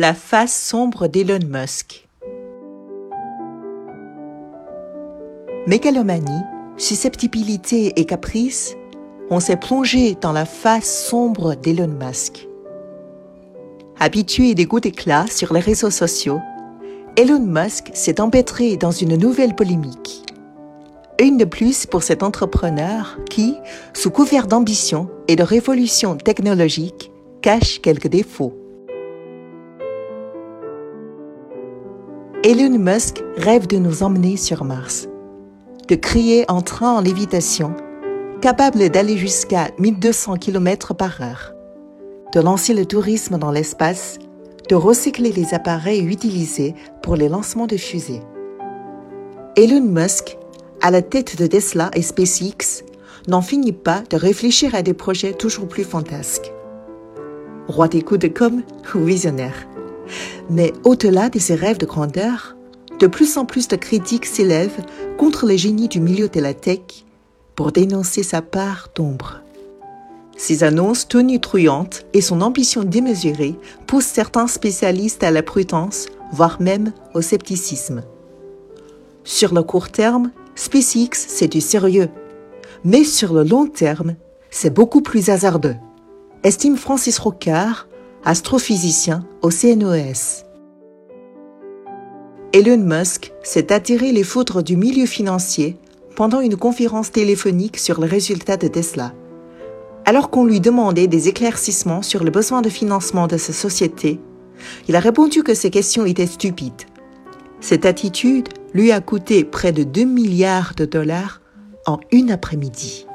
La face sombre d'Elon Musk. Mégalomanie, susceptibilité et caprice, on s'est plongé dans la face sombre d'Elon Musk. Habitué des goûts d'éclat sur les réseaux sociaux, Elon Musk s'est empêtré dans une nouvelle polémique. Une de plus pour cet entrepreneur qui, sous couvert d'ambition et de révolution technologique, cache quelques défauts. Elon Musk rêve de nous emmener sur Mars, de créer un train en lévitation capable d'aller jusqu'à 1200 km par heure, de lancer le tourisme dans l'espace, de recycler les appareils utilisés pour les lancements de fusées. Elon Musk, à la tête de Tesla et SpaceX, n'en finit pas de réfléchir à des projets toujours plus fantasques. Roi des coups de com' ou visionnaire. Mais au-delà de ses rêves de grandeur, de plus en plus de critiques s'élèvent contre les génies du milieu de la tech pour dénoncer sa part d'ombre. Ses annonces tonitruantes et son ambition démesurée poussent certains spécialistes à la prudence, voire même au scepticisme. Sur le court terme, SpaceX, c'est du sérieux. Mais sur le long terme, c'est beaucoup plus hasardeux, estime Francis Rocard, astrophysicien au CNOS. Elon Musk s'est attiré les foudres du milieu financier pendant une conférence téléphonique sur les résultats de Tesla. Alors qu'on lui demandait des éclaircissements sur le besoin de financement de sa société, il a répondu que ces questions étaient stupides. Cette attitude lui a coûté près de 2 milliards de dollars en une après-midi.